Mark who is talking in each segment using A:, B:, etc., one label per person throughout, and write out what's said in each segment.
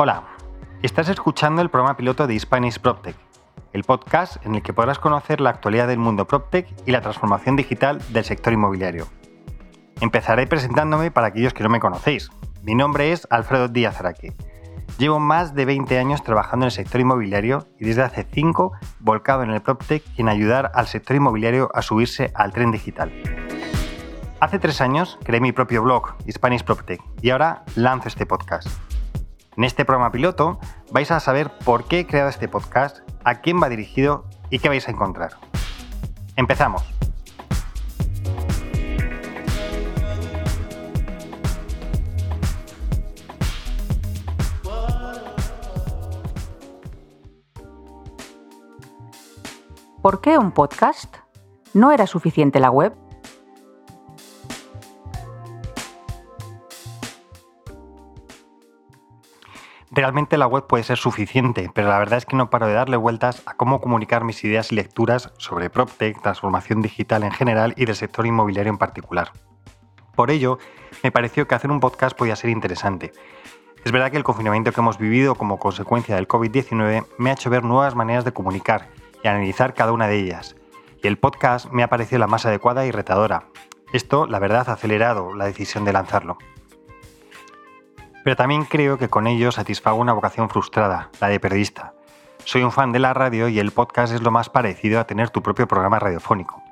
A: Hola, estás escuchando el programa piloto de Spanish PropTech, el podcast en el que podrás conocer la actualidad del mundo PropTech y la transformación digital del sector inmobiliario. Empezaré presentándome para aquellos que no me conocéis. Mi nombre es Alfredo Díaz Araque. Llevo más de 20 años trabajando en el sector inmobiliario y desde hace 5 volcado en el PropTech y en ayudar al sector inmobiliario a subirse al tren digital. Hace tres años creé mi propio blog, Spanish PropTech, y ahora lanzo este podcast. En este programa piloto vais a saber por qué he creado este podcast, a quién va dirigido y qué vais a encontrar. Empezamos.
B: ¿Por qué un podcast? ¿No era suficiente la web?
A: Realmente la web puede ser suficiente, pero la verdad es que no paro de darle vueltas a cómo comunicar mis ideas y lecturas sobre PropTech, transformación digital en general y del sector inmobiliario en particular. Por ello, me pareció que hacer un podcast podía ser interesante. Es verdad que el confinamiento que hemos vivido como consecuencia del COVID-19 me ha hecho ver nuevas maneras de comunicar y analizar cada una de ellas, y el podcast me ha parecido la más adecuada y retadora. Esto, la verdad, ha acelerado la decisión de lanzarlo. Pero también creo que con ello satisfago una vocación frustrada, la de periodista. Soy un fan de la radio y el podcast es lo más parecido a tener tu propio programa radiofónico.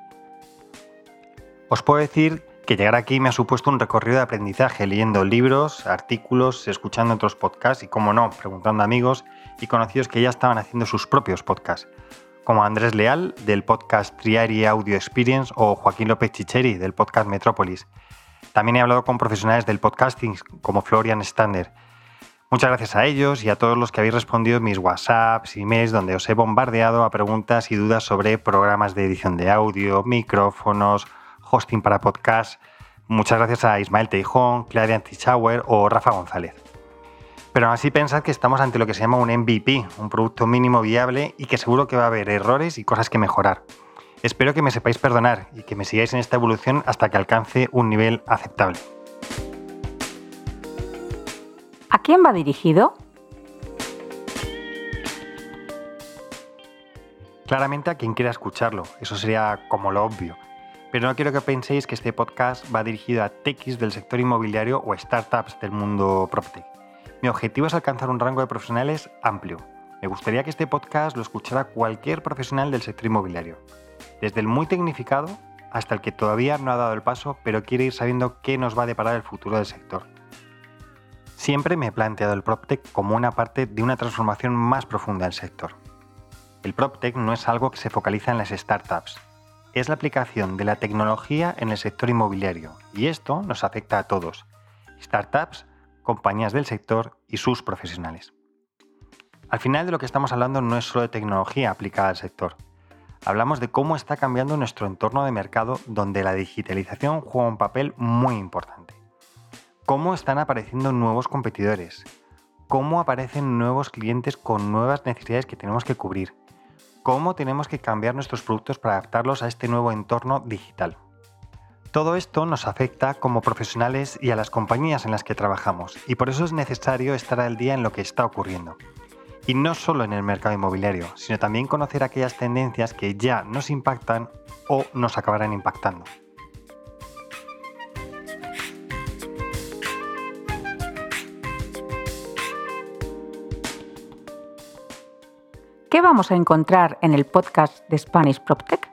A: Os puedo decir que llegar aquí me ha supuesto un recorrido de aprendizaje leyendo libros, artículos, escuchando otros podcasts y, como no, preguntando a amigos y conocidos que ya estaban haciendo sus propios podcasts, como Andrés Leal del podcast Triari Audio Experience o Joaquín López Chicheri del podcast Metrópolis, también he hablado con profesionales del podcasting como Florian Stander. Muchas gracias a ellos y a todos los que habéis respondido mis WhatsApps, emails, donde os he bombardeado a preguntas y dudas sobre programas de edición de audio, micrófonos, hosting para podcast. Muchas gracias a Ismael Teijón, Claudia Antichauer o Rafa González. Pero aún así pensad que estamos ante lo que se llama un MVP, un producto mínimo viable y que seguro que va a haber errores y cosas que mejorar. Espero que me sepáis perdonar y que me sigáis en esta evolución hasta que alcance un nivel aceptable.
B: ¿A quién va dirigido?
A: Claramente a quien quiera escucharlo, eso sería como lo obvio. Pero no quiero que penséis que este podcast va dirigido a techis del sector inmobiliario o startups del mundo PropTech. Mi objetivo es alcanzar un rango de profesionales amplio. Me gustaría que este podcast lo escuchara cualquier profesional del sector inmobiliario desde el muy tecnificado hasta el que todavía no ha dado el paso, pero quiere ir sabiendo qué nos va a deparar el futuro del sector. Siempre me he planteado el PropTech como una parte de una transformación más profunda del sector. El PropTech no es algo que se focaliza en las startups, es la aplicación de la tecnología en el sector inmobiliario, y esto nos afecta a todos, startups, compañías del sector y sus profesionales. Al final de lo que estamos hablando no es solo de tecnología aplicada al sector, hablamos de cómo está cambiando nuestro entorno de mercado donde la digitalización juega un papel muy importante. Cómo están apareciendo nuevos competidores, cómo aparecen nuevos clientes con nuevas necesidades que tenemos que cubrir, cómo tenemos que cambiar nuestros productos para adaptarlos a este nuevo entorno digital. Todo esto nos afecta como profesionales y a las compañías en las que trabajamos y por eso es necesario estar al día en lo que está ocurriendo. Y no solo en el mercado inmobiliario, sino también conocer aquellas tendencias que ya nos impactan o nos acabarán impactando.
B: ¿Qué vamos a encontrar en el podcast de Spanish PropTech?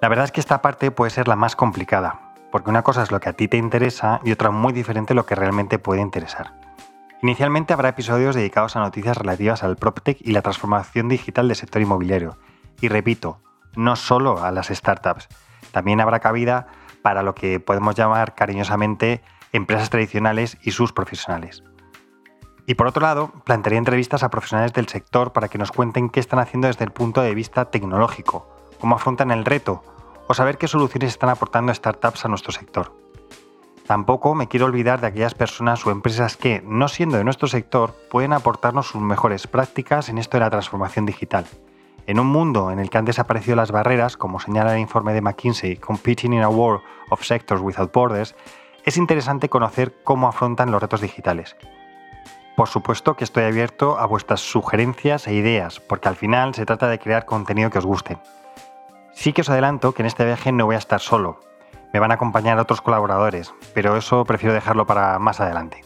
A: La verdad es que esta parte puede ser la más complicada, porque una cosa es lo que a ti te interesa y otra muy diferente lo que realmente puede interesar. Inicialmente habrá episodios dedicados a noticias relativas al PropTech y la transformación digital del sector inmobiliario. Y repito, no solo a las startups, también habrá cabida para lo que podemos llamar cariñosamente empresas tradicionales y sus profesionales. Y por otro lado, plantearía entrevistas a profesionales del sector para que nos cuenten qué están haciendo desde el punto de vista tecnológico, cómo afrontan el reto o saber qué soluciones están aportando startups a nuestro sector. Tampoco me quiero olvidar de aquellas personas o empresas que, no siendo de nuestro sector, pueden aportarnos sus mejores prácticas en esto de la transformación digital. En un mundo en el que han desaparecido las barreras, como señala el informe de McKinsey, Competing in a War of Sectors Without Borders, es interesante conocer cómo afrontan los retos digitales. Por supuesto que estoy abierto a vuestras sugerencias e ideas, porque al final se trata de crear contenido que os guste. Sí que os adelanto que en este viaje no voy a estar solo, me van a acompañar otros colaboradores, pero eso prefiero dejarlo para más adelante.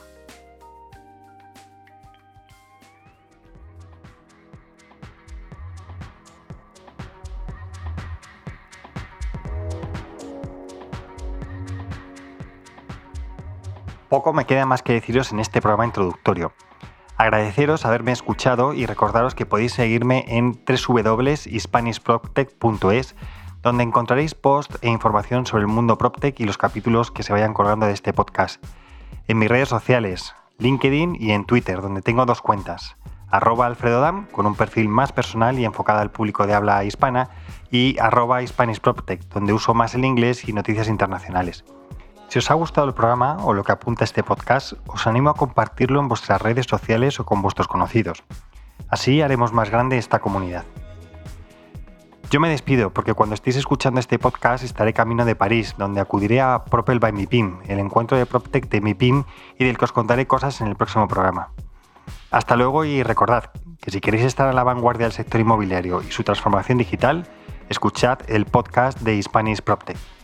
A: Poco me queda más que deciros en este programa introductorio. Agradeceros haberme escuchado y recordaros que podéis seguirme en www.hispanishproctech.es donde encontraréis post e información sobre el mundo PropTech y los capítulos que se vayan colgando de este podcast. En mis redes sociales, LinkedIn y en Twitter, donde tengo dos cuentas. Alfredodam, con un perfil más personal y enfocado al público de habla hispana, y arroba hispanishproptech, donde uso más el inglés y noticias internacionales. Si os ha gustado el programa o lo que apunta este podcast, os animo a compartirlo en vuestras redes sociales o con vuestros conocidos. Así haremos más grande esta comunidad. Yo me despido porque cuando estéis escuchando este podcast estaré camino de París, donde acudiré a Propel by MIPIM, el encuentro de PropTech de MIPIM y del que os contaré cosas en el próximo programa. Hasta luego y recordad que si queréis estar a la vanguardia del sector inmobiliario y su transformación digital, escuchad el podcast de Spanish PropTech.